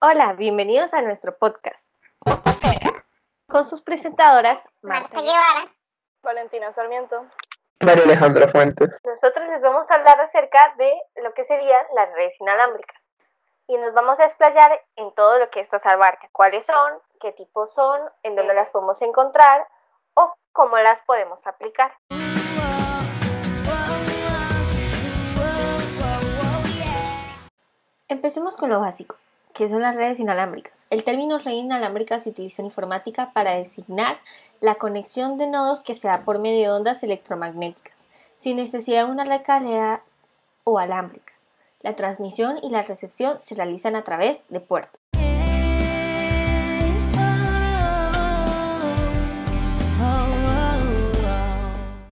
Hola, bienvenidos a nuestro podcast. Con sus presentadoras, Marta Guevara, Valentina Sarmiento, María Alejandra Fuentes. Nosotros les vamos a hablar acerca de lo que serían las redes inalámbricas. Y nos vamos a explayar en todo lo que estas abarca. Cuáles son, qué tipos son, en dónde las podemos encontrar o cómo las podemos aplicar. Empecemos con lo básico, que son las redes inalámbricas. El término red inalámbrica se utiliza en informática para designar la conexión de nodos que se da por medio de ondas electromagnéticas, sin necesidad de una red cableada o alámbrica. La transmisión y la recepción se realizan a través de puertos.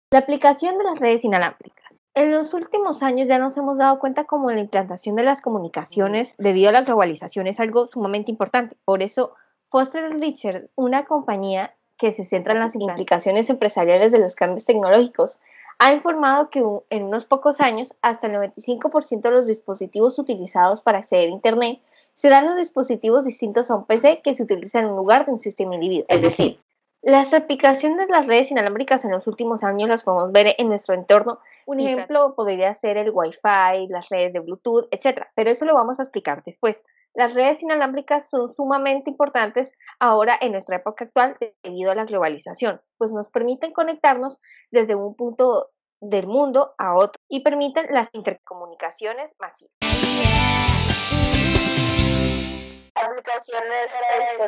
La aplicación de las redes inalámbricas. En los últimos años ya nos hemos dado cuenta como la implantación de las comunicaciones debido a la globalización es algo sumamente importante. Por eso, Foster Richard, una compañía que se centra en las implicaciones empresariales de los cambios tecnológicos, ha informado que en unos pocos años hasta el 95% de los dispositivos utilizados para acceder a Internet serán los dispositivos distintos a un PC que se utiliza en un lugar de un sistema individual. Es decir, las aplicaciones de las redes inalámbricas en los últimos años las podemos ver en nuestro entorno. Un ejemplo podría ser el Wi-Fi, las redes de Bluetooth, etc. Pero eso lo vamos a explicar después. Las redes inalámbricas son sumamente importantes ahora en nuestra época actual debido a la globalización, pues nos permiten conectarnos desde un punto del mundo a otro y permiten las intercomunicaciones masivas.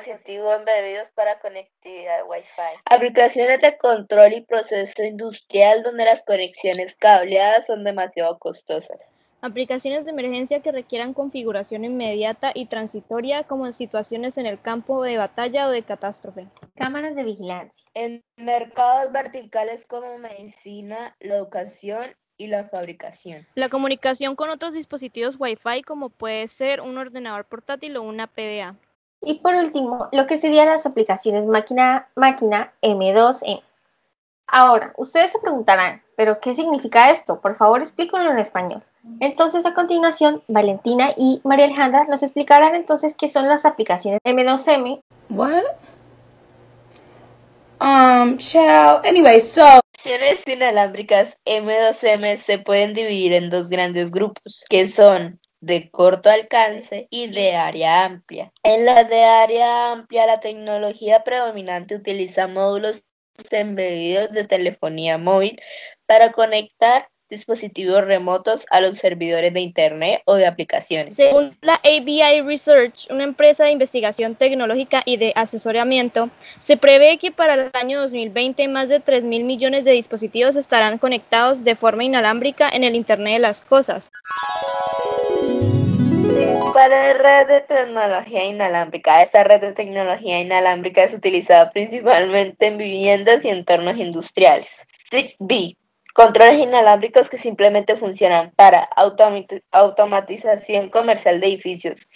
Dispositivos embebidos para conectividad Wi-Fi. Aplicaciones de control y proceso industrial donde las conexiones cableadas son demasiado costosas. Aplicaciones de emergencia que requieran configuración inmediata y transitoria como en situaciones en el campo de batalla o de catástrofe. Cámaras de vigilancia. En mercados verticales como medicina, la educación y la fabricación. La comunicación con otros dispositivos Wi-Fi como puede ser un ordenador portátil o una PDA. Y por último, lo que serían las aplicaciones máquina-máquina M2M. Ahora, ustedes se preguntarán, ¿pero qué significa esto? Por favor, explíquenlo en español. Entonces, a continuación, Valentina y María Alejandra nos explicarán entonces qué son las aplicaciones M2M. What? Um, child. Anyway, so aplicaciones inalámbricas M2M se pueden dividir en dos grandes grupos, que son de corto alcance y de área amplia. En la de área amplia, la tecnología predominante utiliza módulos embebidos de telefonía móvil para conectar dispositivos remotos a los servidores de Internet o de aplicaciones. Según la ABI Research, una empresa de investigación tecnológica y de asesoramiento, se prevé que para el año 2020 más de 3 mil millones de dispositivos estarán conectados de forma inalámbrica en el Internet de las Cosas. Para red de tecnología inalámbrica, esta red de tecnología inalámbrica es utilizada principalmente en viviendas y entornos industriales. ZigBee Controles inalámbricos que simplemente funcionan para automatización comercial de edificios,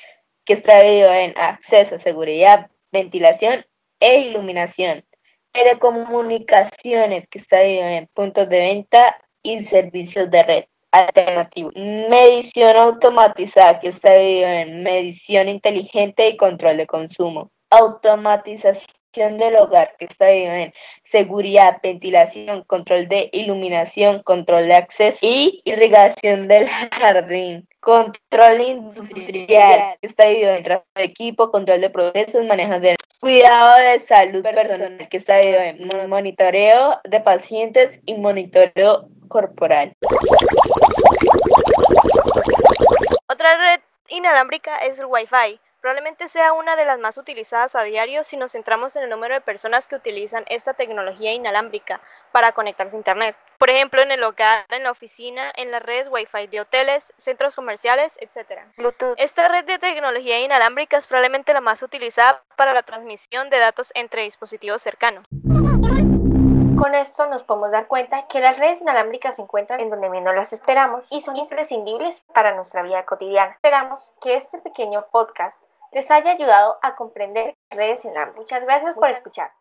que está dividido en acceso, seguridad, ventilación e iluminación. Telecomunicaciones, que está dividido en puntos de venta y servicios de red alternativos. Medición automatizada, que está dividido en medición inteligente y control de consumo. Automatización del hogar, que está en seguridad, ventilación, control de iluminación, control de acceso y irrigación del jardín. Control industrial, que está dividido en de equipo, control de procesos, manejo de cuidado de salud personal, que está dividido en monitoreo de pacientes y monitoreo corporal. Otra red inalámbrica es el Wi-Fi Probablemente sea una de las más utilizadas a diario si nos centramos en el número de personas que utilizan esta tecnología inalámbrica para conectarse a Internet. Por ejemplo, en el hogar, en la oficina, en las redes Wi-Fi de hoteles, centros comerciales, etc. Esta red de tecnología inalámbrica es probablemente la más utilizada para la transmisión de datos entre dispositivos cercanos. Con esto nos podemos dar cuenta que las redes inalámbricas se encuentran en donde menos las esperamos y son imprescindibles para nuestra vida cotidiana. Esperamos que este pequeño podcast les haya ayudado a comprender redes inalámbricas. Muchas gracias por escuchar.